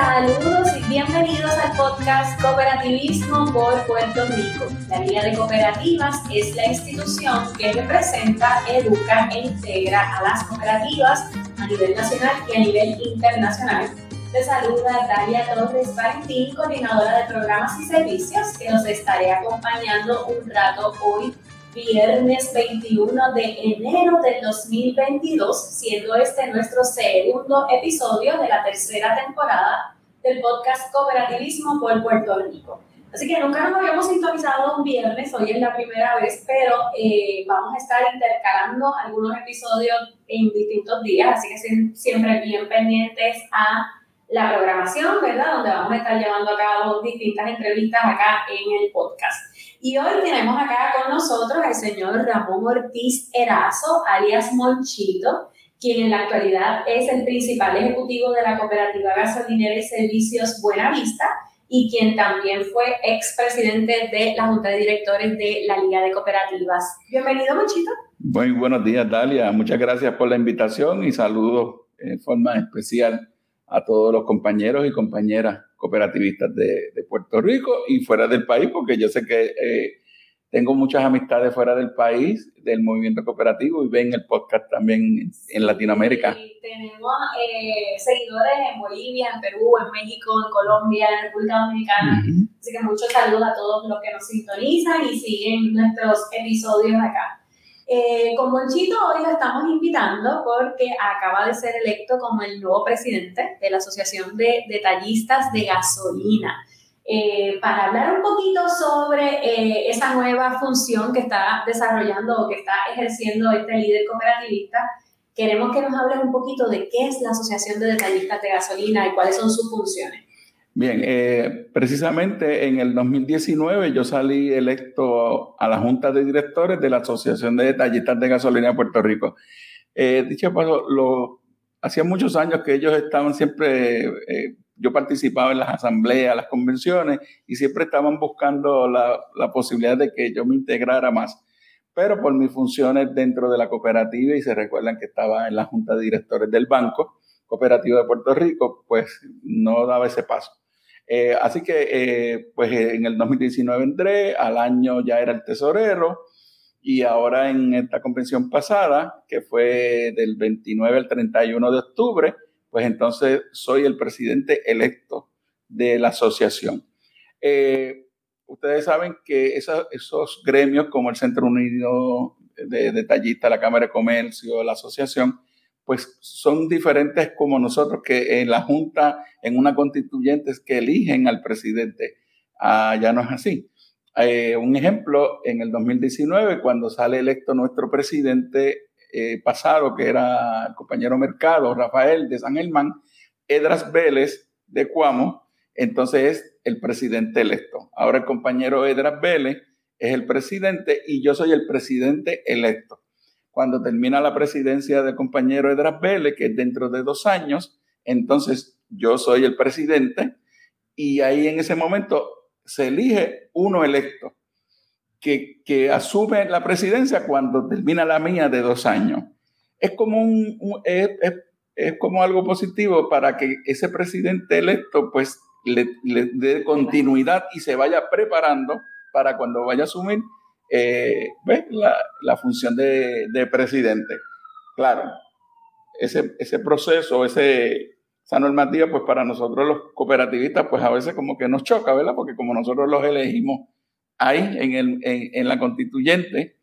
Saludos y bienvenidos al podcast Cooperativismo por Puerto Rico. La Liga de Cooperativas es la institución que representa, educa e integra a las cooperativas a nivel nacional y a nivel internacional. Te saluda Dalia Torres Valentín, coordinadora de programas y servicios, que nos estaré acompañando un rato hoy viernes 21 de enero del 2022, siendo este nuestro segundo episodio de la tercera temporada del podcast Cooperativismo por Puerto Rico. Así que nunca nos habíamos sintonizado un viernes, hoy es la primera vez, pero eh, vamos a estar intercalando algunos episodios en distintos días, así que siempre bien pendientes a la programación, ¿verdad? Donde vamos a estar llevando a cabo distintas entrevistas acá en el podcast. Y hoy tenemos acá con nosotros al señor Ramón Ortiz Erazo, alias Monchito, quien en la actualidad es el principal ejecutivo de la cooperativa gasolinera y servicios Buenavista y quien también fue expresidente de la Junta de Directores de la Liga de Cooperativas. Bienvenido, Monchito. Muy buenos días, Dalia. Muchas gracias por la invitación y saludos en forma especial a todos los compañeros y compañeras cooperativistas de, Puerto Rico y fuera del país, porque yo sé que eh, tengo muchas amistades fuera del país, del movimiento cooperativo, y ven el podcast también en Latinoamérica. tenemos eh, seguidores en Bolivia, en Perú, en México, en Colombia, en República Dominicana. Así que muchos saludos a todos los que nos sintonizan y siguen nuestros episodios acá. Eh, con Monchito hoy lo estamos invitando porque acaba de ser electo como el nuevo presidente de la Asociación de Detallistas de Gasolina. Eh, para hablar un poquito sobre eh, esa nueva función que está desarrollando o que está ejerciendo este líder cooperativista, queremos que nos hables un poquito de qué es la Asociación de Detallistas de Gasolina y cuáles son sus funciones. Bien, eh, precisamente en el 2019 yo salí electo a la Junta de Directores de la Asociación de Detallistas de Gasolina de Puerto Rico. Eh, dicho paso, lo, hacía muchos años que ellos estaban siempre, eh, yo participaba en las asambleas, las convenciones, y siempre estaban buscando la, la posibilidad de que yo me integrara más. Pero por mis funciones dentro de la cooperativa, y se recuerdan que estaba en la Junta de Directores del Banco Cooperativo de Puerto Rico, pues no daba ese paso. Eh, así que, eh, pues en el 2019 entré, al año ya era el tesorero y ahora en esta convención pasada, que fue del 29 al 31 de octubre, pues entonces soy el presidente electo de la asociación. Eh, ustedes saben que esos gremios como el Centro Unido de Detallistas, la Cámara de Comercio, la asociación, pues son diferentes como nosotros, que en la Junta, en una constituyente, es que eligen al presidente. Ah, ya no es así. Eh, un ejemplo, en el 2019, cuando sale electo nuestro presidente eh, pasado, que era el compañero Mercado, Rafael de San Germán, Edras Vélez de Cuamo, entonces es el presidente electo. Ahora el compañero Edras Vélez es el presidente y yo soy el presidente electo cuando termina la presidencia del compañero Edras Vélez, que es dentro de dos años, entonces yo soy el presidente y ahí en ese momento se elige uno electo que, que asume la presidencia cuando termina la mía de dos años. Es como, un, es, es, como algo positivo para que ese presidente electo pues le, le dé continuidad y se vaya preparando para cuando vaya a asumir eh, La, la, función de, de, presidente. Claro, ese, ese proceso, ese, esa normativa, pues para nosotros los cooperativistas, pues a veces como que nos choca, ¿verdad? Porque como nosotros los elegimos ahí en, el, en, en la constituyente,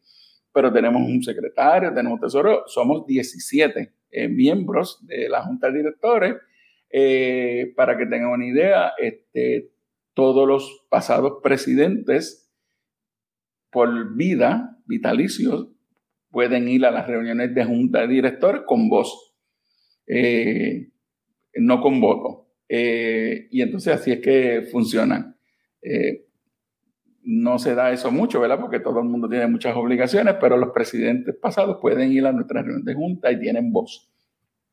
pero tenemos un secretario, tenemos tesoro, somos 17 eh, miembros de la Junta de Directores. Eh, para que tengan una idea, este, todos los pasados presidentes por vida, vitalicios, pueden ir a las reuniones de junta de directores con voz, eh, no con voto. Eh, y entonces así es que funcionan. Eh, no se da eso mucho, ¿verdad? Porque todo el mundo tiene muchas obligaciones, pero los presidentes pasados pueden ir a nuestras reuniones de junta y tienen voz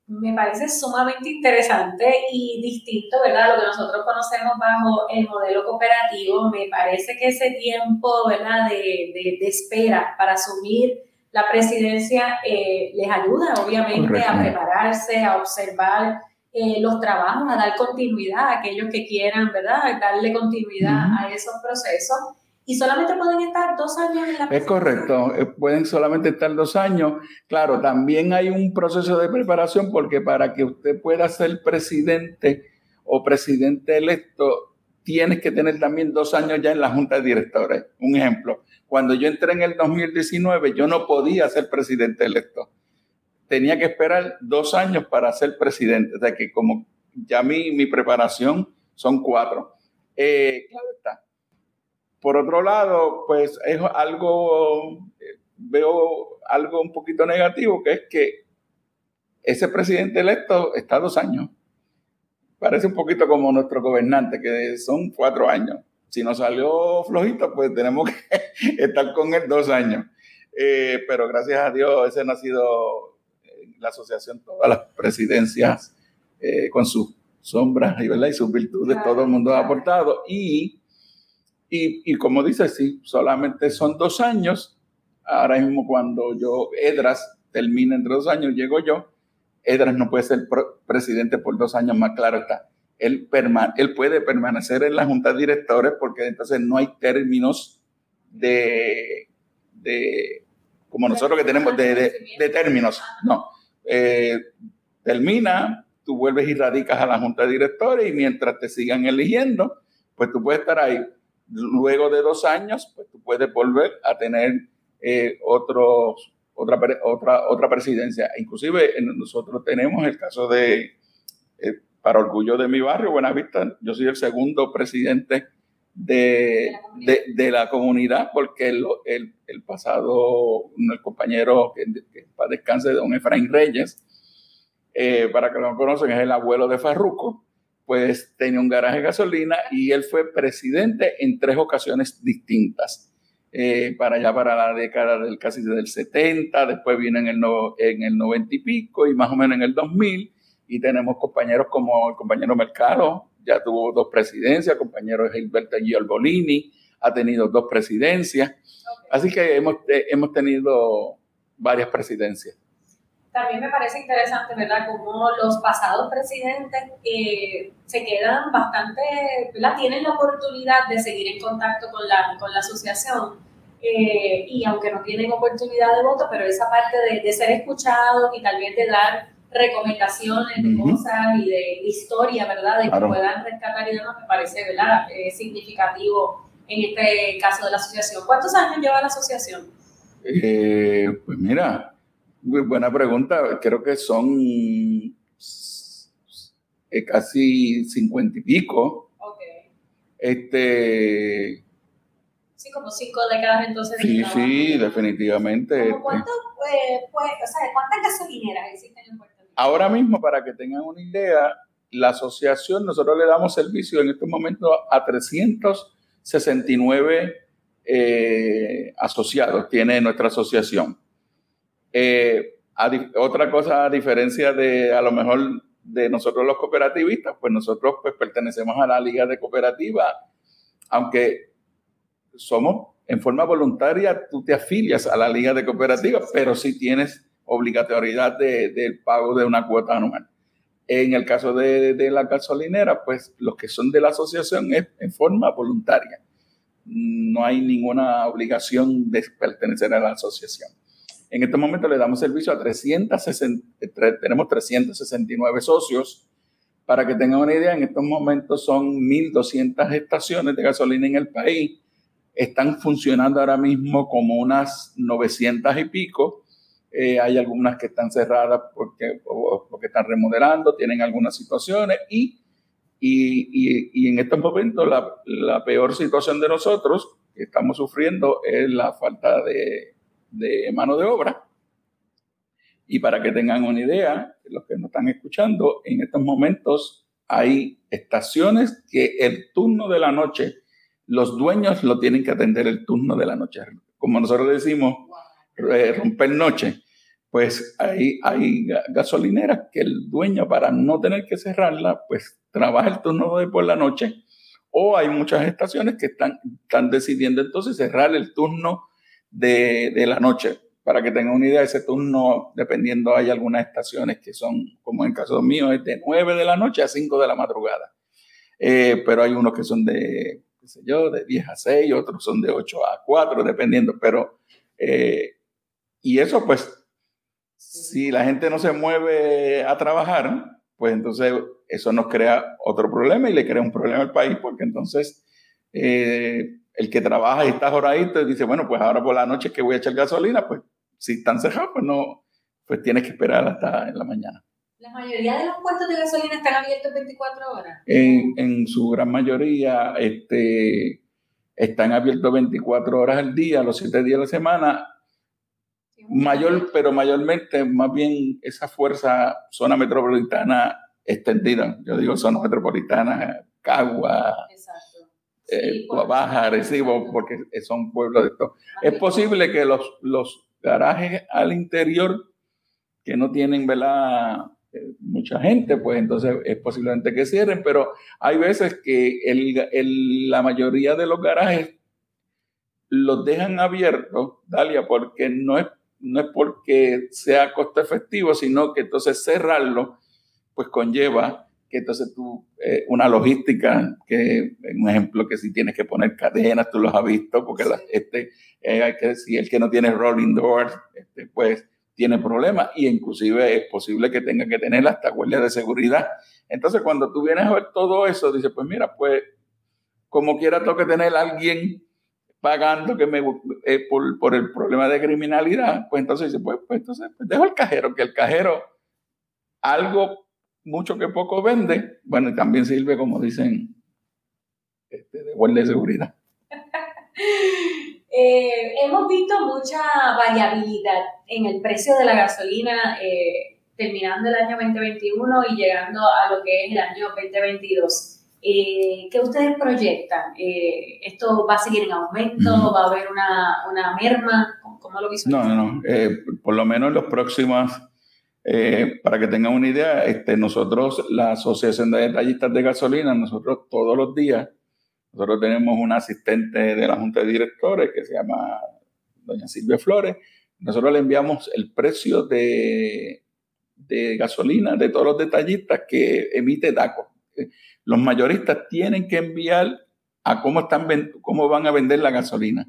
me parece sumamente interesante y distinto, ¿verdad? Lo que nosotros conocemos bajo el modelo cooperativo. Me parece que ese tiempo, ¿verdad?, de, de, espera para asumir la presidencia eh, les ayuda, obviamente, a prepararse, a observar eh, los trabajos, a dar continuidad a aquellos que quieran, ¿verdad? Darle continuidad a esos procesos. Y solamente pueden estar dos años en la Es correcto, eh, pueden solamente estar dos años. Claro, también hay un proceso de preparación porque para que usted pueda ser presidente o presidente electo, tienes que tener también dos años ya en la Junta de Directores. Un ejemplo, cuando yo entré en el 2019, yo no podía ser presidente electo. Tenía que esperar dos años para ser presidente. O sea que como ya mi, mi preparación son cuatro. Eh, claro está por otro lado, pues es algo, veo algo un poquito negativo, que es que ese presidente electo está dos años. Parece un poquito como nuestro gobernante, que son cuatro años. Si nos salió flojito, pues tenemos que estar con él dos años. Eh, pero gracias a Dios, ese no ha sido eh, la asociación, todas las presidencias eh, con sus sombras y, y sus virtudes, todo el mundo ha aportado. Y y, como dice, sí, solamente son dos años. Ahora mismo cuando yo, Edras, termina entre dos años, llego yo. Edras no puede ser presidente por dos años más, claro está. Él, él puede permanecer en la junta de directores porque entonces no hay términos de, de como nosotros que tenemos, de, de, términos. No. Eh, termina, tú vuelves y radicas a la junta de directores y mientras te sigan eligiendo, pues tú puedes estar ahí luego de dos años, pues tú puedes volver a tener eh, otros, otra, otra, otra presidencia. Inclusive nosotros tenemos el caso de, eh, para orgullo de mi barrio, Buenavista, yo soy el segundo presidente de, de, la, comunidad, porque el, el, el pasado, el compañero que, que para descanse, don Efraín Reyes, eh, para que lo conocen, es el abuelo de Farruco, pues tenía un garaje de gasolina y él fue presidente en tres ocasiones distintas. Eh, para allá, para la década del casi del 70, después viene en el, en el 90 y pico y más o menos en el 2000. Y tenemos compañeros como el compañero Mercado, ya tuvo dos presidencias, compañero Gilberto Giolbolini, ha tenido dos presidencias. Así que hemos, eh, hemos tenido varias presidencias también me parece interesante, ¿verdad?, cómo los pasados presidentes eh, se quedan bastante, ¿verdad?, tienen la oportunidad de seguir en contacto con la, con la asociación. Eh, y aunque no tienen oportunidad de voto, pero esa parte de, de ser escuchados y tal vez de dar recomendaciones de cosas y de, historia, ¿verdad? De que puedan rescatar y demás, me parece, ¿verdad? Eh, significativo en este caso de la asociación. ¿Cuántos años lleva la asociación? pues mira, muy buena pregunta. Creo que son eh, casi cincuenta y pico. Ok. Este. Sí, como cinco décadas entonces. Sí, sí, definitivamente. ¿Cuánto, eh, pues, o sea, ¿Cuántas gasolineras existen en Puerto Rico? Ahora mismo, para que tengan una idea, la asociación, nosotros le damos servicio en estos momentos a 369 eh, asociados, tiene nuestra asociación. Eh, otra cosa, a diferencia de a lo mejor de nosotros los cooperativistas, pues nosotros pues pertenecemos a la Liga de Cooperativas, aunque somos en forma voluntaria, tú te afilias a la Liga de Cooperativas, pero sí tienes obligatoriedad del pago de una cuota anual. En el caso de, de, la gasolinera, pues los que son de la asociación es en forma voluntaria. No hay ninguna obligación de pertenecer a la asociación. En este momento le damos servicio a 360, tenemos 369 socios. Para que tengan una idea, en estos momentos son 1.200 estaciones de gasolina en el país. Están funcionando ahora mismo como unas 900 y pico. Eh, hay algunas que están cerradas porque, porque están remodelando, tienen algunas situaciones y, y, y, en estos momentos la, la peor situación de nosotros que estamos sufriendo es la falta de de mano de obra. Y para que tengan una idea, los que nos están escuchando, en estos momentos hay estaciones que el turno de la noche, los dueños lo tienen que atender el turno de la noche. Como nosotros decimos, eh, romper noche. Pues hay, hay gasolineras que el dueño, para no tener que cerrarla, pues trabaja el turno de por la noche. O hay muchas estaciones que están, están decidiendo entonces cerrar el turno de, de la noche. para que tengan una idea, ese turno, dependiendo, hay algunas estaciones que son, como en caso mío, es de 9 de la noche a 5 de la madrugada. Eh, pero hay unos que son de, qué sé yo, de 10 a 6, otros son de 8 a 4, dependiendo. Pero, eh, y eso pues, si la gente no se mueve a trabajar, pues entonces eso nos crea otro problema y le crea un problema al país, porque entonces eh, el que trabaja y está joradito dice, bueno, pues ahora por la noche que voy a echar gasolina, pues si están cerrados, pues no, pues tienes que esperar hasta en la mañana. ¿La mayoría de los puestos de gasolina están abiertos 24 horas? En, en su gran mayoría este, están abiertos 24 horas al día, los 7 días de la semana. Mayor, pero mayormente, más bien esa fuerza, zona metropolitana extendida. Yo digo zona metropolitana, Cagua, eh, Baja, porque son pueblos de esto. Es posible que los, los garajes al interior que no tienen ¿verdad? Eh, mucha gente, pues entonces es posiblemente que cierren, pero hay veces que el, la mayoría de los garajes los dejan abiertos, Dalia, porque no es, no es porque sea costo efectivo, sino que entonces cerrarlo, pues conlleva que entonces tú, eh, una logística, que un ejemplo que si tienes que poner cadenas, tú los has visto, porque este, eh, hay que decir, el que no tiene rolling doors, este, pues tiene problemas y inclusive es posible que tenga que tener hasta guardia de seguridad. Entonces cuando tú vienes a ver todo eso, dices, pues mira, pues como quiera tengo que tener a alguien pagando que me, eh, por, por, el problema de criminalidad, pues entonces dice, pues, pues entonces pues dejo el cajero, que el cajero algo mucho que poco vende, bueno, y también sirve, como dicen, este, de guardia de seguridad. Eh, hemos visto mucha variabilidad en el precio de la gasolina eh, terminando el año 2021 y llegando a lo que es el año 2022. Eh, ¿Qué ustedes proyectan? ¿Esto va a seguir en aumento? ¿Va a haber una, una merma? ¿Cómo lo visualizan? No, no, no. por lo menos en los próximos eh, para que tengan una idea, este, nosotros, la Asociación de Detallistas de Gasolina, nosotros todos los días, nosotros tenemos una asistente de la Junta de Directores que se llama doña Silvia Flores, nosotros le enviamos el precio de, de gasolina de todos los detallistas que emite DACO. Los mayoristas tienen que enviar a cómo, están, cómo van a vender la gasolina.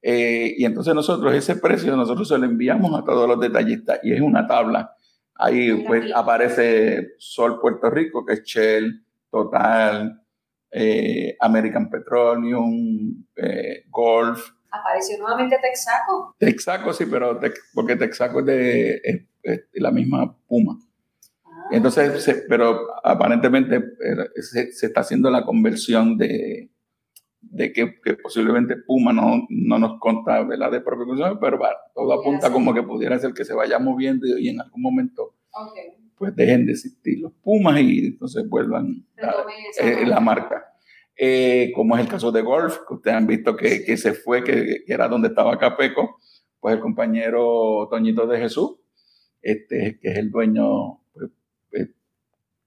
Eh, y entonces nosotros ese precio nosotros se lo enviamos a todos los detallistas y es una tabla Ahí pues aparece Sol Puerto Rico, que es Shell, Total, eh, American Petroleum, eh, Golf. ¿Apareció nuevamente Texaco? Texaco sí, pero porque Texaco es de, la misma Puma. Ah. Entonces, pero aparentemente eh, se, está haciendo la conversión de, de que, posiblemente Puma no, no nos conta la de propia pero todo apunta como que pudiera ser que se vaya moviendo y en algún momento pues dejen de existir los Pumas y entonces vuelvan a, eh, la marca. Eh, como es el caso de Golf, que ustedes han visto que, que se fue, que, que, era donde estaba Capeco, pues el compañero Toñito de Jesús, este, que es el dueño, pues, pues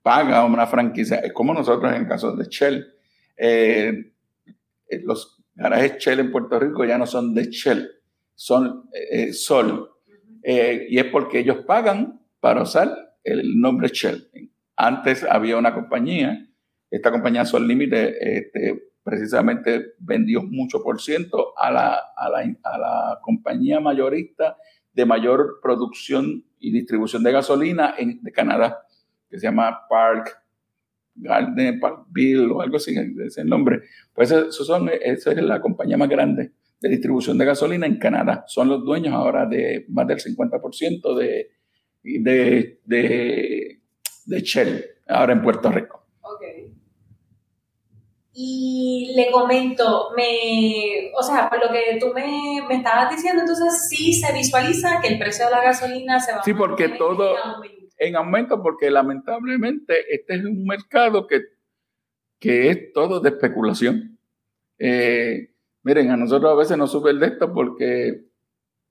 paga una franquicia, es como nosotros en el caso de Shell. Eh, eh, los garajes Shell en Puerto Rico ya no son de Shell, son eh, Sol. Eh, y es porque ellos pagan para usar el nombre Shell. Antes había una compañía, esta compañía Sol Límite, este, precisamente vendió mucho por ciento a la, a, la, a la, compañía mayorista de mayor producción y distribución de gasolina en, de Canadá, que se llama Park Garden, Bill o algo así, ese es el nombre. Pues eso son, esa es la compañía más grande de distribución de gasolina en Canadá. Son los dueños ahora de más del 50% de, de, de, de Shell, ahora en Puerto Rico. Y le comento, me, o sea, por lo que tú me, me, estabas diciendo, entonces sí se visualiza que el precio de la gasolina se va sí, porque todo, en aumento porque lamentablemente este es un mercado que, que es todo de especulación. Eh, miren, a nosotros a veces nos sube el de esto porque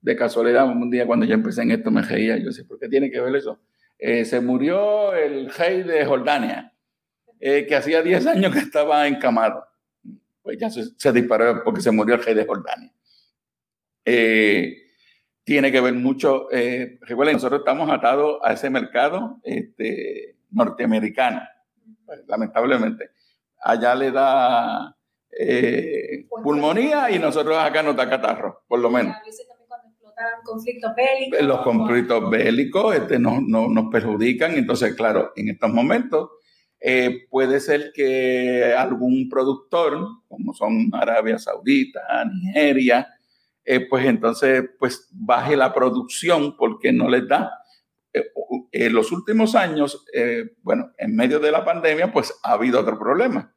de casualidad un día cuando yo empecé en esto me reía, yo sé, ¿por qué tiene que ver eso? Eh, se murió el rey de Jordania, eh, que hacía 10 años que estaba encamado. Pues ya se, disparó porque se murió el rey de Jordania. Tiene que ver mucho, eh, recuerden, nosotros estamos atados a ese mercado este, norteamericano, pues, lamentablemente. Allá le da eh, pulmonía y nosotros acá nos da catarro, por lo menos. conflictos bélicos. Los conflictos bélicos este, nos, nos perjudican, entonces, claro, en estos momentos eh, puede ser que algún productor, como son Arabia Saudita, Nigeria, eh, pues entonces pues baje la producción porque no les da. Eh, en los últimos años, bueno, en medio de la pandemia, pues ha habido otro problema,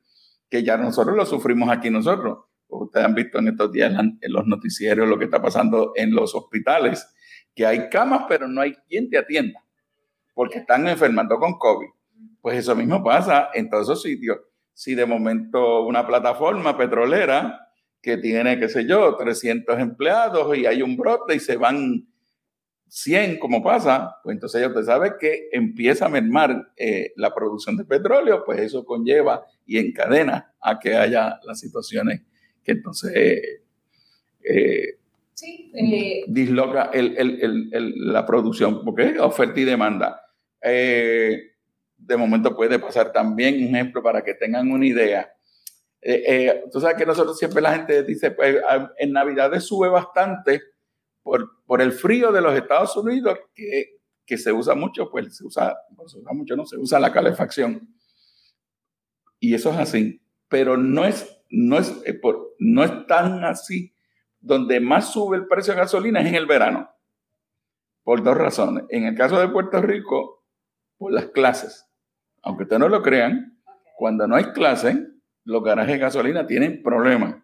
que ya nosotros lo sufrimos aquí nosotros. Ustedes han visto en estos días en los noticieros lo que está pasando en los hospitales, que hay camas, pero no hay quien te atienda, porque están enfermando con COVID. Pues eso mismo pasa en todos esos sitios. Si de momento una plataforma petrolera que tiene, qué sé yo, 300 empleados y hay un brote y se van 100, como pasa, pues entonces ya usted sabe que empieza a mermar eh, la producción de petróleo, pues eso conlleva y encadena a que haya las situaciones que entonces eh, eh, disloca la producción, porque es oferta y demanda de momento puede pasar también. Un ejemplo para que tengan una idea. Eh, eh, tú sabes que nosotros siempre la gente dice, pues en Navidades sube bastante por, por el frío de los Estados Unidos, que, que se usa mucho, pues se usa, se usa mucho, no, se usa la calefacción. Y eso es así. Pero no es, no es, eh, por, no es tan así. Donde más sube el precio de gasolina es en el verano. Por dos razones. En el caso de Puerto Rico, por las clases aunque ustedes no lo crean, cuando no hay clase, los garajes de gasolina tienen problemas.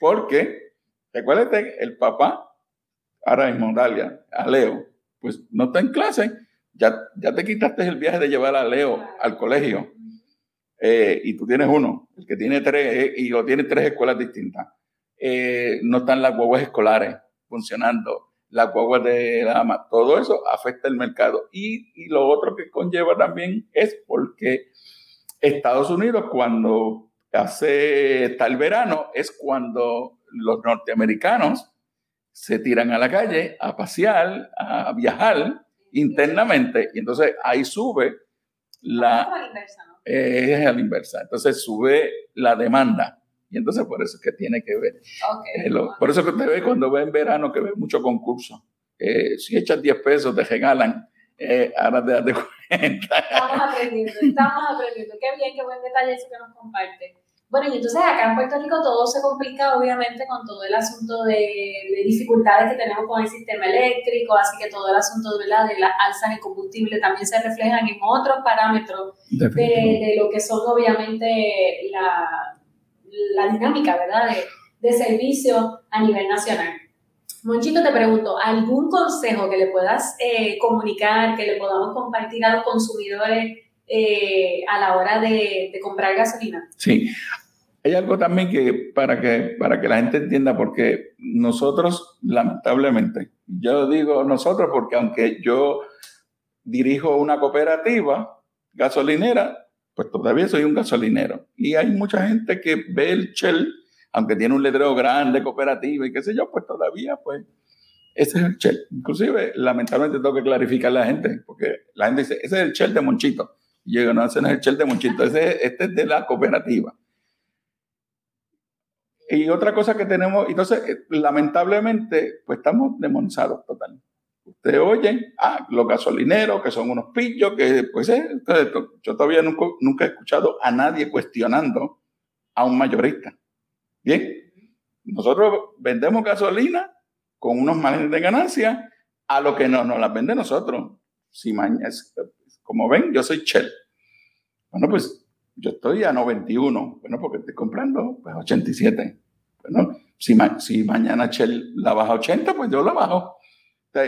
Porque, recuérdate, el papá, ahora mismo, Dalia, a Leo, pues no está en clase. Ya, ya te quitaste el viaje de llevar a Leo al colegio. Eh, y tú tienes uno, el que tiene tres, eh, y lo tiene tres escuelas distintas. Eh, no están las guaguas escolares funcionando la guagua de la ama, todo eso afecta el mercado. Y, y, lo otro que conlleva también es porque Estados Unidos cuando hace tal verano es cuando los norteamericanos se tiran a la calle a pasear, a viajar internamente y entonces ahí sube la... Eh, es a la inversa. Entonces sube la demanda. Y entonces por eso es que tiene que ver. Eh, por eso que usted ve cuando ve en verano que ve mucho concurso. Eh, si echas 10 pesos te regalan, eh, ahora te das cuenta. Estamos aprendiendo, estamos aprendiendo. Qué bien, qué buen detalle eso que nos comparte. Bueno, y entonces acá en Puerto Rico todo se complica obviamente con todo el asunto de, de dificultades que tenemos con el sistema eléctrico, así que todo el asunto de, las alzas de combustible también se reflejan en otros parámetros de, de, lo que son obviamente la, la dinámica, ¿verdad? De, de servicio a nivel nacional. Monchito, te pregunto, ¿algún consejo que le puedas eh, comunicar, que le podamos compartir a los consumidores eh, a la hora de, de, comprar gasolina? Sí, hay algo también que para, que para que la gente entienda, porque nosotros, lamentablemente, yo digo nosotros porque aunque yo dirijo una cooperativa gasolinera, pues todavía soy un gasolinero. Y hay mucha gente que ve el Shell, aunque tiene un letrero grande, cooperativo y qué sé yo, pues todavía, pues, ese es el Shell. Inclusive, lamentablemente tengo que clarificar a la gente, porque la gente dice, ese es el Shell de Monchito. Y yo digo, no, ese no es el Shell de Monchito, ese, este es de la cooperativa. Y otra cosa que tenemos, entonces, eh, lamentablemente, pues estamos demonizados totalmente. Ustedes oyen, ah, los gasolineros, que son unos pillos, que pues eh, yo todavía nunca, nunca he escuchado a nadie cuestionando a un mayorista. Bien, nosotros vendemos gasolina con unos márgenes de ganancia a lo que no nos las vende nosotros. Si mañana, como ven, yo soy Shell. Bueno, pues yo estoy a 91, bueno, porque estoy comprando pues 87. Bueno, si, si mañana Shell la baja a 80, pues yo la bajo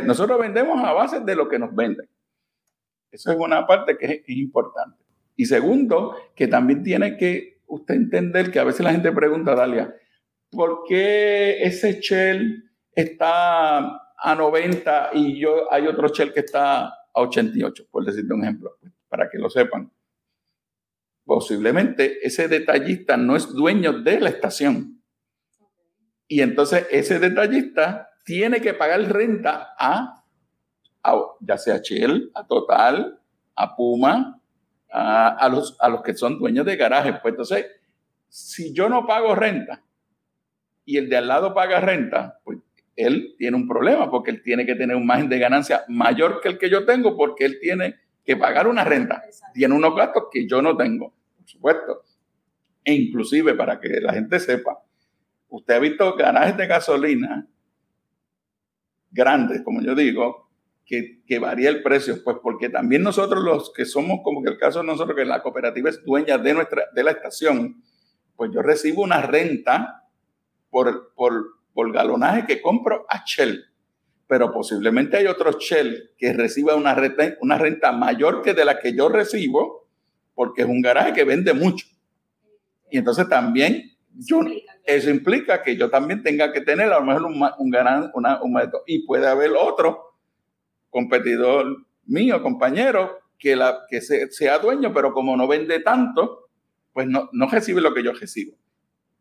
nosotros vendemos a base de lo que nos venden. Eso es una parte que es, importante. Y segundo, que también tiene que usted entender que a veces la gente pregunta, Dalia, ¿por qué ese Shell está a 90 y yo hay otro Shell que está a 88? Por decirte un ejemplo, para que lo sepan. Posiblemente ese detallista no es dueño de la estación. Y entonces ese detallista tiene que pagar renta a, ya sea Shell, a Total, a Puma, a, los, a los que son dueños de garajes. Pues entonces, si yo no pago renta y el de al lado paga renta, pues él tiene un problema porque él tiene que tener un margen de ganancia mayor que el que yo tengo porque él tiene que pagar una renta. Tiene unos gastos que yo no tengo, por supuesto. E inclusive, para que la gente sepa, usted ha visto garajes de gasolina grandes, como yo digo, que, que, varía el precio, pues porque también nosotros los que somos, como que el caso de nosotros, que la cooperativa es dueña de, nuestra, de la estación, pues yo recibo una renta por, por, por galonaje que compro a Shell. Pero posiblemente hay otro Shell que reciba una renta, una renta mayor que de la que yo recibo, porque es un garaje que vende mucho. Y entonces también yo, eso implica que yo también tenga que tener a lo mejor un, un, una, un. Y puede haber otro competidor mío, compañero, que, la, que sea dueño, pero como no vende tanto, pues no, no recibe lo que yo recibo.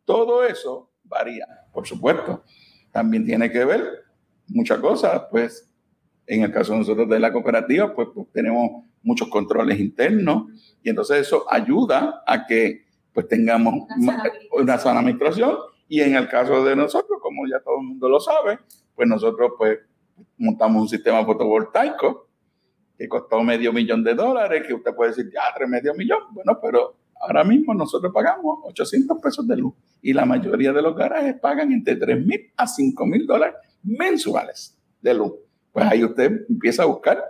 Todo eso varía, por supuesto. También tiene que ver muchas cosas, pues en el caso de nosotros de la cooperativa, pues, pues, tenemos muchos controles internos y entonces eso ayuda a que pues tengamos una sana, administración y en el caso de nosotros, como ya todo el mundo lo sabe, pues nosotros pues montamos un sistema fotovoltaico que costó medio millón de dólares, que usted puede decir, ya, tres medio millón, bueno, pero ahora mismo nosotros pagamos 800 pesos de luz y la mayoría de los garajes pagan entre 3 mil a 5 mil dólares mensuales de luz. Pues ahí usted empieza a buscar.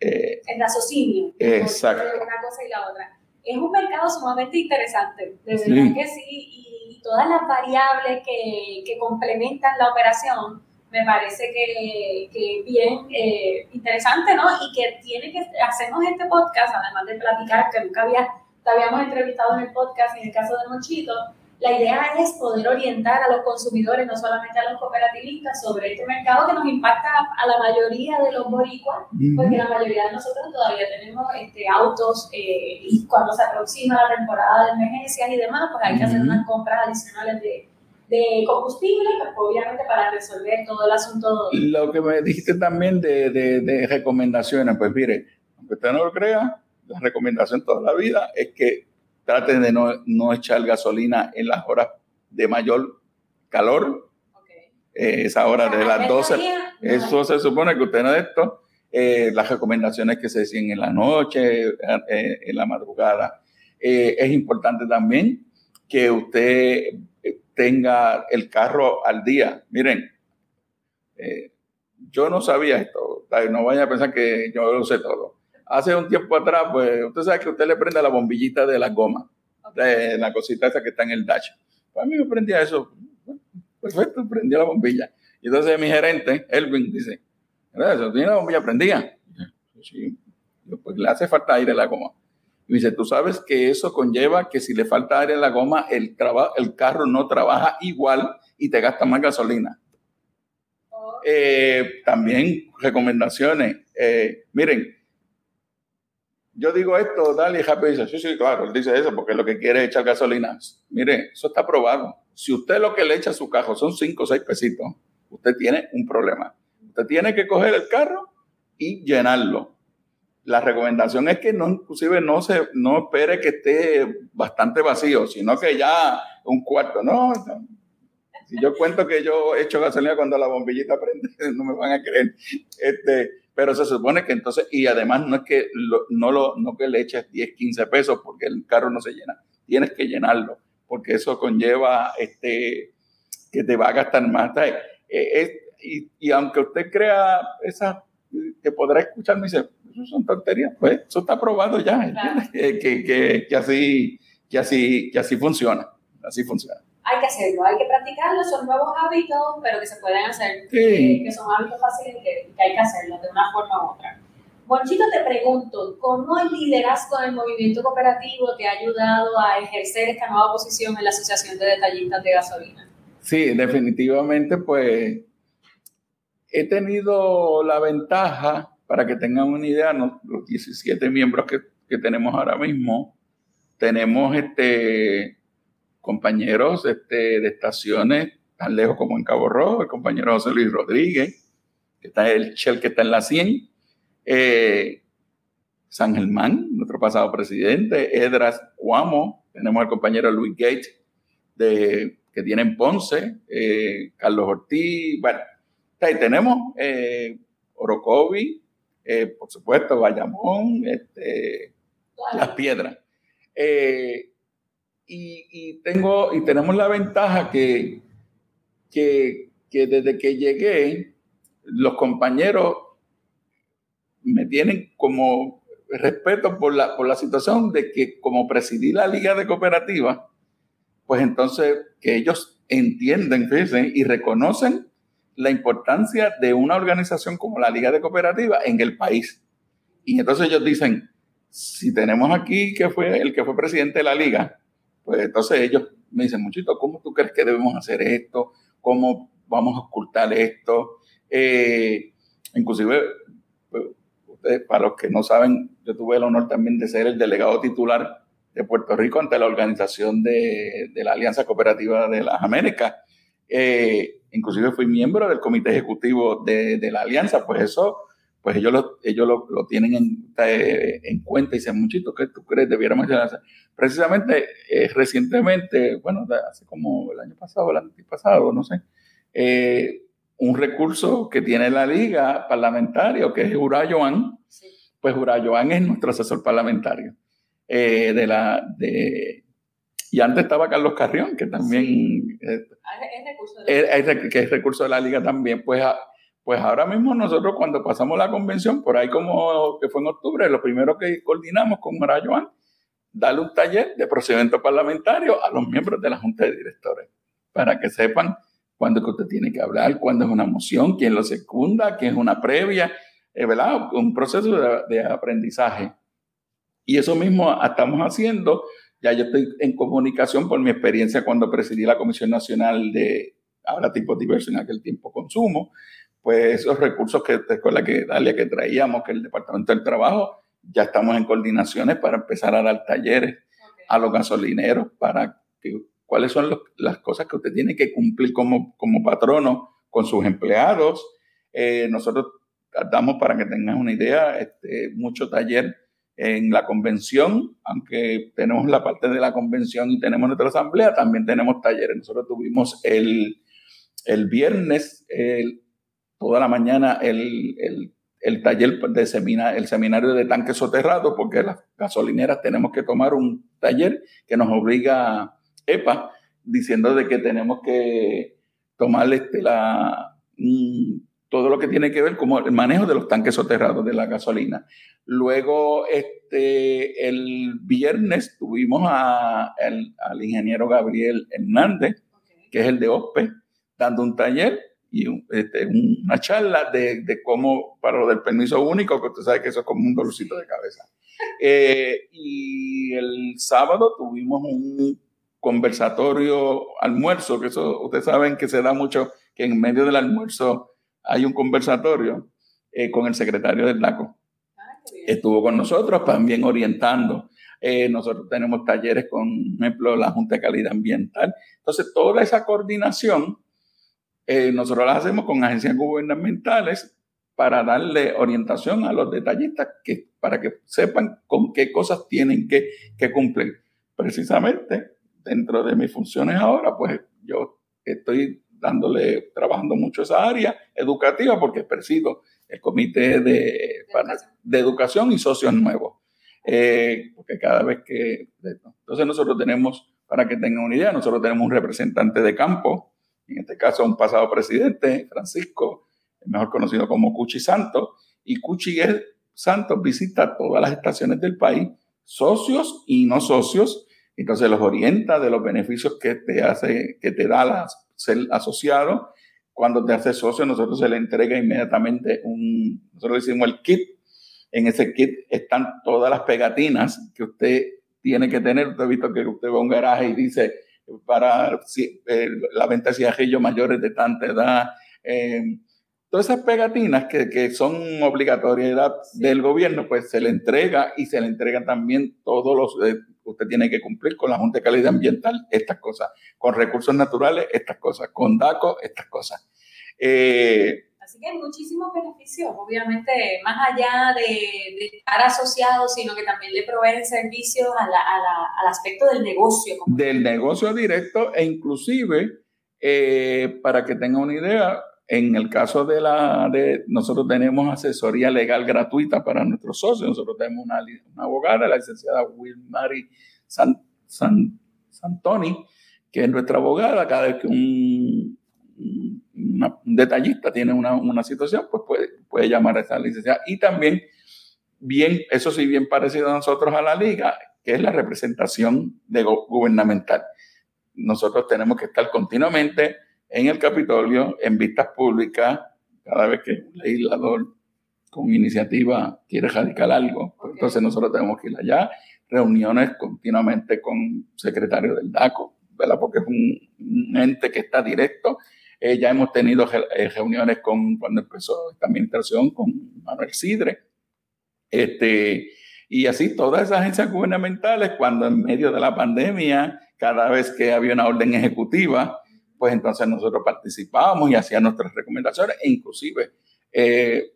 Eh, el raciocinio. Exacto. Una cosa y la otra. Es un mercado sumamente interesante, de verdad que sí, y todas las variables que, que complementan la operación me parece que, que bien eh, interesante, ¿no? Y que tiene que hacernos este podcast, además de platicar, que nunca había te habíamos entrevistado en el podcast, en el caso de Mochito, la idea es poder orientar a los consumidores, no solamente a los cooperativistas, sobre este mercado que nos impacta a la mayoría de los boricuas, porque la mayoría de nosotros todavía tenemos este, autos eh, y cuando se aproxima la temporada de emergencias y demás, pues hay que hacer unas compras adicionales de, de combustible, pues obviamente para resolver todo el asunto. Lo que me dijiste también de, de, de recomendaciones, pues mire, aunque usted no lo crea, la recomendación toda la vida es que traten de no, no echar gasolina en las horas de mayor calor. Eh, esa hora de las 12. Eso se supone que usted no es esto. Eh, las recomendaciones que se decían en la noche, eh, en la madrugada. es importante también que usted tenga el carro al día. Miren, yo no sabía esto. No vayan a pensar que yo lo sé todo hace un tiempo atrás, pues usted sabe que usted le prende la bombillita de la goma, de la cosita esa que está en el dash. Pues a mí me prendía eso. Perfecto, prendió la bombilla. Y entonces mi gerente, Elvin, dice, ¿eso tiene la bombilla prendida? Sí. Pues le hace falta aire a la goma. Y dice, tú sabes que eso conlleva que si le falta aire a la goma, el, el carro no trabaja igual y te gasta más gasolina. Oh. Eh, también recomendaciones. Eh, miren, yo digo esto, dale, y Happy dice, sí, sí, claro, él dice eso porque lo que quiere es echar gasolina. Mire, eso está probado. Si usted lo que le echa a su carro son 5 o 6 pesitos, usted tiene un problema. Usted tiene que coger el carro y llenarlo. La recomendación es que no, inclusive no se, no espere que esté bastante vacío, sino que ya un cuarto. No, si yo cuento que yo echo gasolina cuando la bombillita prende, no me van a creer. Este, pero se supone que entonces, y además no es que no, lo, no que le eches 10, 15 pesos porque el carro no se llena, tienes que llenarlo, porque eso conlleva este, que te va a gastar más. Eh, y, y, aunque usted crea esa, que podrá escucharme y dice, eso son tonterías, pues eso está probado ya, que, que, que, así, que, así, que así funciona, así funciona hay que hacerlo, hay que practicarlo, son nuevos hábitos, pero que se pueden hacer, que, son hábitos fáciles y que, hay que hacerlo de una forma u otra. Bonchito, te pregunto, ¿cómo el liderazgo del movimiento cooperativo te ha ayudado a ejercer esta nueva posición en la Asociación de Detallistas de Gasolina? Sí, definitivamente, pues he tenido la ventaja, para que tengan una idea, los 17 miembros que, tenemos ahora mismo, tenemos este compañeros este, de estaciones tan lejos como en Cabo Rojo, el compañero José Luis Rodríguez, que está el Shell que está en la 100, eh, San Germán, nuestro pasado presidente, Edras Cuamo, tenemos al compañero Luis Gates, de, que tiene en Ponce, eh, Carlos Ortiz, bueno, ahí tenemos eh, Orocovi, eh, por supuesto, Bayamón, este, Las Piedras. Y, tengo, y tenemos la ventaja que, que, que desde que llegué, los compañeros me tienen como respeto por la, por la situación de que como presidí la Liga de Cooperativas, pues entonces que ellos entienden, fíjense, y reconocen la importancia de una organización como la Liga de Cooperativas en el país. Y entonces ellos dicen, si tenemos aquí que fue el que fue presidente de la liga, pues entonces ellos me dicen, muchito, ¿cómo tú crees que debemos hacer esto? ¿Cómo vamos a ocultar esto? Eh, inclusive, pues, para los que no saben, yo tuve el honor también de ser el delegado titular de Puerto Rico ante la organización de, la Alianza Cooperativa de las Américas. Eh, inclusive fui miembro del comité ejecutivo de, la alianza, pues eso, pues ellos lo, ellos lo, tienen en, eh, en, cuenta y dicen, muchito, ¿qué tú crees? Debiéramos hacer. Precisamente, recientemente, bueno, hace como el año pasado, el año pasado, no sé, un recurso que tiene la liga parlamentario, que es Urayoan, pues Urayoan es nuestro asesor parlamentario. Eh, de la, de, y antes estaba Carlos Carrión, que también eh, ah, es, recurso de que es recurso de la liga también. Pues, pues ahora mismo nosotros cuando pasamos la convención, por ahí como que fue en octubre, lo primero que coordinamos con Urayoan, darle un taller de procedimiento parlamentario a los miembros de la Junta de Directores, para que sepan cuándo es que usted tiene que hablar, cuándo es una moción, quién lo secunda, quién es una previa, eh, ¿verdad? Un proceso de, aprendizaje. Y eso mismo estamos haciendo. Ya yo estoy en comunicación por mi experiencia cuando presidí la Comisión Nacional de, ahora tipo diverso en aquel tiempo consumo, pues esos recursos que con la que Dalia que traíamos, que el Departamento del Trabajo, ya estamos en coordinaciones para empezar a dar talleres a los gasolineros para que cuáles son las cosas que usted tiene que cumplir como, como patrono con sus empleados. Eh, nosotros damos, para que tengan una idea, este, mucho taller en la convención, aunque tenemos la parte de la convención y tenemos nuestra asamblea, también tenemos talleres. Nosotros tuvimos el, el viernes, toda la mañana, el, el, el taller de semina, el seminario de tanques soterrados, porque las gasolineras tenemos que tomar un taller que nos obliga EPA, diciendo de que tenemos que tomar este, la, todo lo que tiene que ver con el manejo de los tanques soterrados de la gasolina. Luego, este, el viernes tuvimos a, al ingeniero Gabriel Hernández, que es el de OSPE, dando un taller y este, una charla de, de, cómo, para lo del permiso único, que usted sabe que eso es como un dolorcito de cabeza. Eh, y el sábado tuvimos un conversatorio, almuerzo, que eso ustedes saben que se da mucho, que en medio del almuerzo hay un conversatorio eh, con el secretario del NACO. Ah, Estuvo con nosotros también orientando. Eh, nosotros tenemos talleres con, por ejemplo, la Junta de Calidad Ambiental. Entonces, toda esa coordinación eh, nosotros la hacemos con agencias gubernamentales para darle orientación a los detallistas que, para que sepan con qué cosas tienen que, que cumplir. Precisamente dentro de mis funciones ahora, pues yo estoy dándole, trabajando mucho esa área educativa porque presido el comité de, de educación y socios nuevos. Eh, porque cada vez que... Entonces nosotros tenemos, para que tengan una idea, nosotros tenemos un representante de campo, en este caso un pasado presidente, Francisco, mejor conocido como Cuchi Santos, y Cuchi Santos visita todas las estaciones del país, socios y no socios, entonces los orienta de los beneficios que te hace, que te da ser asociado. Cuando te hace socio, nosotros se le entrega inmediatamente un, nosotros decimos el kit. En ese kit están todas las pegatinas que usted tiene que tener. Usted ha visto que usted va a un garaje y dice para eh, la venta de cigarrillos mayores de tanta edad. Eh, todas esas pegatinas que, que son obligatoriedad del gobierno, pues se le entrega y se le entregan también todos los, eh, usted tiene que cumplir con la Junta de Calidad Ambiental estas cosas, con recursos naturales estas cosas, con DACO estas cosas. Eh, Así que hay muchísimos beneficios, obviamente, más allá de, estar asociados, sino que también le proveen servicios al aspecto del negocio. Del negocio directo e inclusive, eh, para que tenga una idea, en el caso de la, nosotros tenemos asesoría legal gratuita para nuestros socios. Nosotros tenemos una, abogada, la licenciada Wilmary San, San, Santoni, que es nuestra abogada. Cada vez que un, detallista tiene una, una, situación, pues puede, puede llamar a esa licenciada. Y también, bien, eso sí, bien parecido a nosotros a la liga, que es la representación de gubernamental. Nosotros tenemos que estar continuamente en el Capitolio, en vistas públicas, cada vez que un legislador con iniciativa quiere radicar algo, pues entonces nosotros tenemos que ir allá, reuniones continuamente con secretario del DACO, ¿verdad? porque es un, ente que está directo. Eh, ya hemos tenido eh, reuniones con, cuando empezó esta administración, con Manuel Sidre, este, y así todas esas agencias gubernamentales, cuando en medio de la pandemia, cada vez que había una orden ejecutiva, pues entonces nosotros participábamos y hacíamos nuestras recomendaciones e inclusive eh,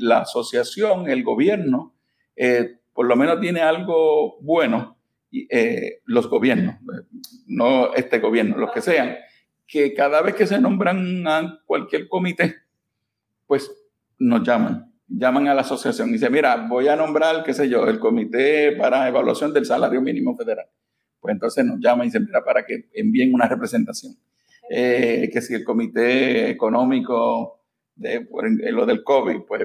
la asociación, el gobierno, eh, por lo menos tiene algo bueno, eh, los gobiernos, no este gobierno, los que sean, que cada vez que se nombran a cualquier comité, pues nos llaman, llaman a la asociación y dicen, mira, voy a nombrar, qué sé yo, el comité para evaluación del salario mínimo federal. Pues entonces nos llaman y dicen, mira, para que envíen una representación. Eh, que si el comité económico de por, lo del COVID, pues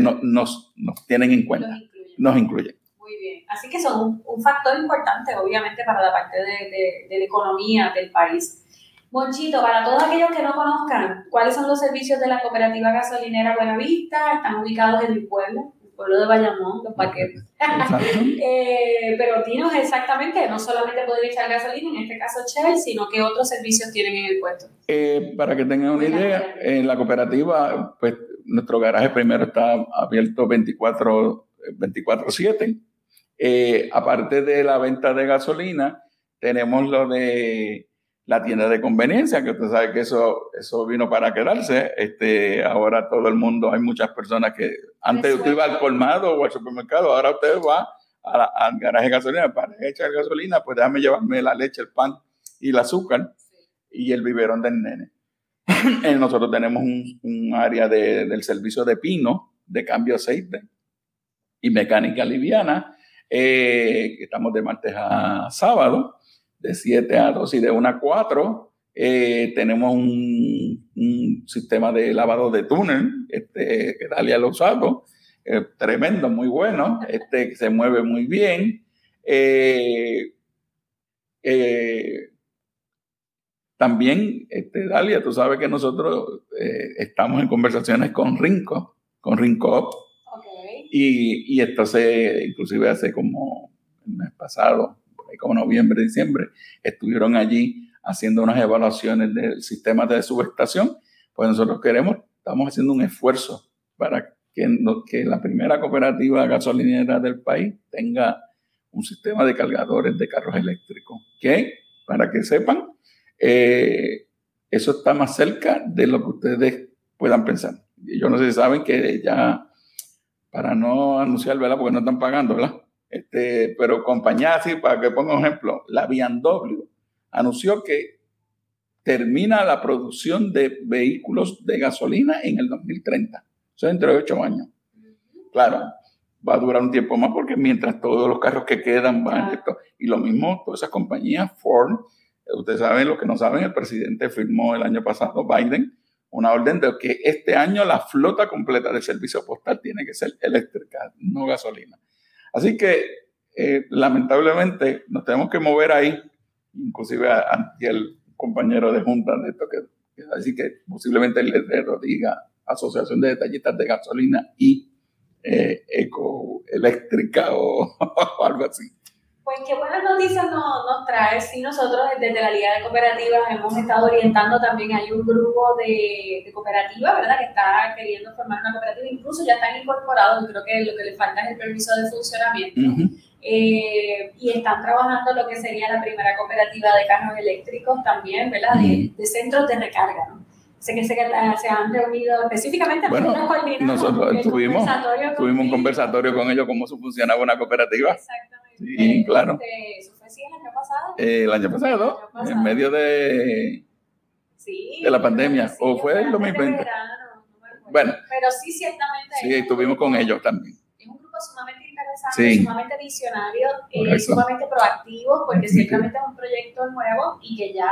nos, nos, tienen en cuenta, nos incluyen. Muy bien, así que son un, factor importante, obviamente, para la parte de, de, la economía del país. Monchito, para todos aquellos que no conozcan, ¿cuáles son los servicios de la cooperativa gasolinera Buenavista? Están ubicados en mi pueblo pueblo de Bayamón, los paquetes. eh, pero dinos exactamente, no solamente poder echar gasolina, en este caso Shell, sino qué otros servicios tienen en el puesto. Eh, para que tengan una idea, en la cooperativa, pues nuestro garaje primero está abierto 24-7. Eh, aparte de la venta de gasolina, tenemos lo de la tienda de conveniencia, que usted sabe que eso, eso vino para quedarse. Este, ahora todo el mundo, hay muchas personas que antes usted iba al colmado o al supermercado, ahora usted va al garaje de gasolina para echar gasolina, pues déjame llevarme la leche, el pan y el azúcar y el biberón del nene. Nosotros tenemos un, área del servicio de pino, de cambio aceite y mecánica liviana. Eh, estamos de martes a sábado de 7 a 2 y de 1 a 4. Eh, tenemos un, sistema de lavado de túnel este, que Dalia lo usado, eh, tremendo, muy bueno, este, se mueve muy bien. Eh, también, este, Dalia, tú sabes que nosotros estamos en conversaciones con Rinco, con Rinco. Okay. Y, y esto se, inclusive hace como el mes pasado, como noviembre, diciembre, estuvieron allí haciendo unas evaluaciones del sistema de subestación, pues nosotros queremos, estamos haciendo un esfuerzo para que, que la primera cooperativa gasolinera del país tenga un sistema de cargadores de carros eléctricos, que, para que sepan, eh, eso está más cerca de lo que ustedes puedan pensar. Yo no sé si saben que ya, para no anunciar, ¿verdad? Porque no están pagando, ¿verdad? Este, pero compañía así, para que ponga un ejemplo, la BMW anunció que termina la producción de vehículos de gasolina en el 2030. Eso es entre ocho años. Claro, va a durar un tiempo más porque mientras todos los carros que quedan van esto. Y lo mismo, todas esas compañías, Ford, ustedes saben, lo que no saben, el presidente firmó el año pasado, Biden, una orden de que este año la flota completa del servicio postal tiene que ser eléctrica, no gasolina. Así que eh, lamentablemente nos tenemos que mover ahí, inclusive ante el compañero de junta de esto, que, así que posiblemente el letrero diga Asociación de Detallistas de Gasolina y eh, Ecoeléctrica o algo así. Pues qué buenas noticias nos, nos trae. Sí, nosotros desde la Liga de Cooperativas hemos estado orientando también. Hay un grupo de, de cooperativas, ¿verdad?, que está queriendo formar una cooperativa. Incluso ya están incorporados. Creo que lo que le falta es el permiso de funcionamiento. Eh, y están trabajando lo que sería la primera cooperativa de carros eléctricos también, ¿verdad? De, de centros de recarga, ¿no? Sé que, se han reunido específicamente bueno, nosotros tuvimos, tuvimos un conversatorio con ellos cómo funcionaba una cooperativa. Exactamente. Sí, claro. Este, ¿Eso fue así el año pasado? Eh, el año pasado, en medio de, sí, de la pandemia. Sí, ¿O fue el 2020? Verano, no bueno. Pero sí, ciertamente. Sí, estuvimos con ellos también. Es un grupo sumamente interesante, sumamente visionario, eh, sumamente proactivo, porque ciertamente es un proyecto nuevo y que ya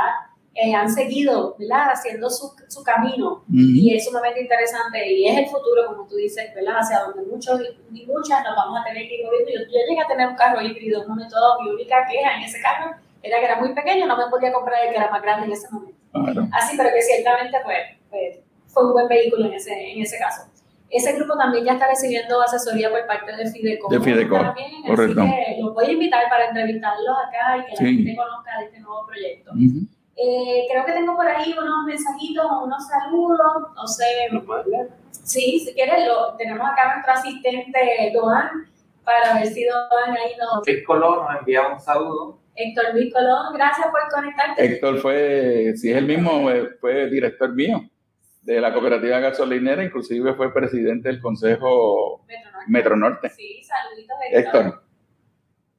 eh, han seguido ¿verdad? haciendo su, su camino y es sumamente interesante y es el futuro, como tú dices, ¿verdad? hacia donde muchos y muchas nos vamos a tener que ir moviendo. Yo, yo llegué a tener un carro híbrido en un momento dado, mi única queja en ese carro era que era muy pequeño, no me podía comprar el que era más grande en ese momento. Así, pero que ciertamente fue, fue, fue, un buen vehículo en ese, en ese caso. Ese grupo también ya está recibiendo asesoría por parte de Fideco. De Fideco, también, correcto. Así que los voy a invitar para entrevistarlos acá y que la gente conozca de este nuevo proyecto. Eh, creo que tengo por ahí unos mensajitos o unos saludos, no sé. Sí, si quieres, lo, tenemos acá nuestro asistente Doan para ver si Doan ahí nos. Luis Colón nos envía un saludo. Héctor Luis Colón, gracias por conectarte. Héctor fue, si es el mismo, eh, fue director mío de la cooperativa gasolinera, inclusive fue presidente del Consejo Metro Norte. Sí, saluditos Héctor. Héctor.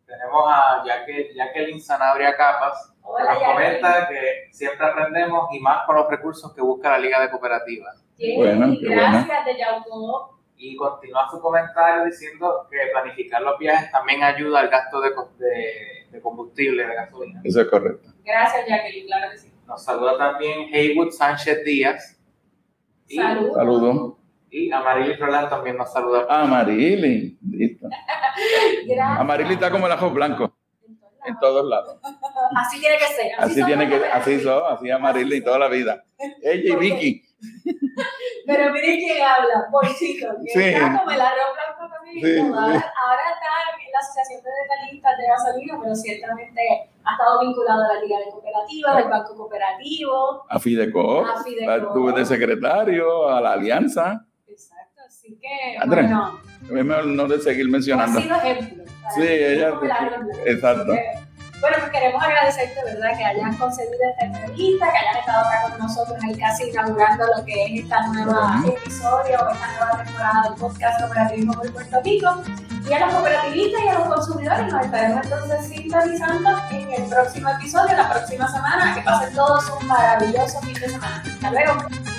Tenemos a Jacqueline Sanabria Capas, que nos comenta que siempre aprendemos y más con los recursos que busca la Liga de Cooperativas. bueno, gracias de Yauco. Y continúa su comentario diciendo que planificar los viajes también ayuda al gasto de, de, combustible, de gasolina. Eso es correcto. Gracias, Jacqueline, claro que sí. Nos saluda también Haywood Sánchez Díaz. Saludos. Saludos. Y Amarili Roland también nos saluda. Amarili, listo. Amarili está como el ajo blanco. En todos lados. Así tiene que ser. Así, tiene que así son, así Amarili y toda la vida. Ella y Vicky. Pero miren quién habla, Bolsito, que sí. está como el arroz blanco también. Sí, ahora, está en la Asociación de Detallistas de Gasolina, pero ciertamente ha estado vinculado a la Liga de Cooperativas, al Banco Cooperativo. A Fideco. A Fideco. Estuve de secretario, a la Alianza. Así que, Andrés, bueno. Es mejor no de seguir mencionando. Ha sido ejemplo. Sí, ella. Exacto. Bueno, pues queremos agradecerte, ¿verdad?, que hayas concedido esta entrevista, que hayas estado acá con nosotros ahí casi inaugurando lo que es esta nueva episodio o esta nueva temporada del podcast Cooperativismo por Puerto Rico. Y a los cooperativistas y a los consumidores nos estaremos entonces sintonizando en el próximo episodio, la próxima semana. Que pasen todos un maravilloso fin de semana. Hasta luego.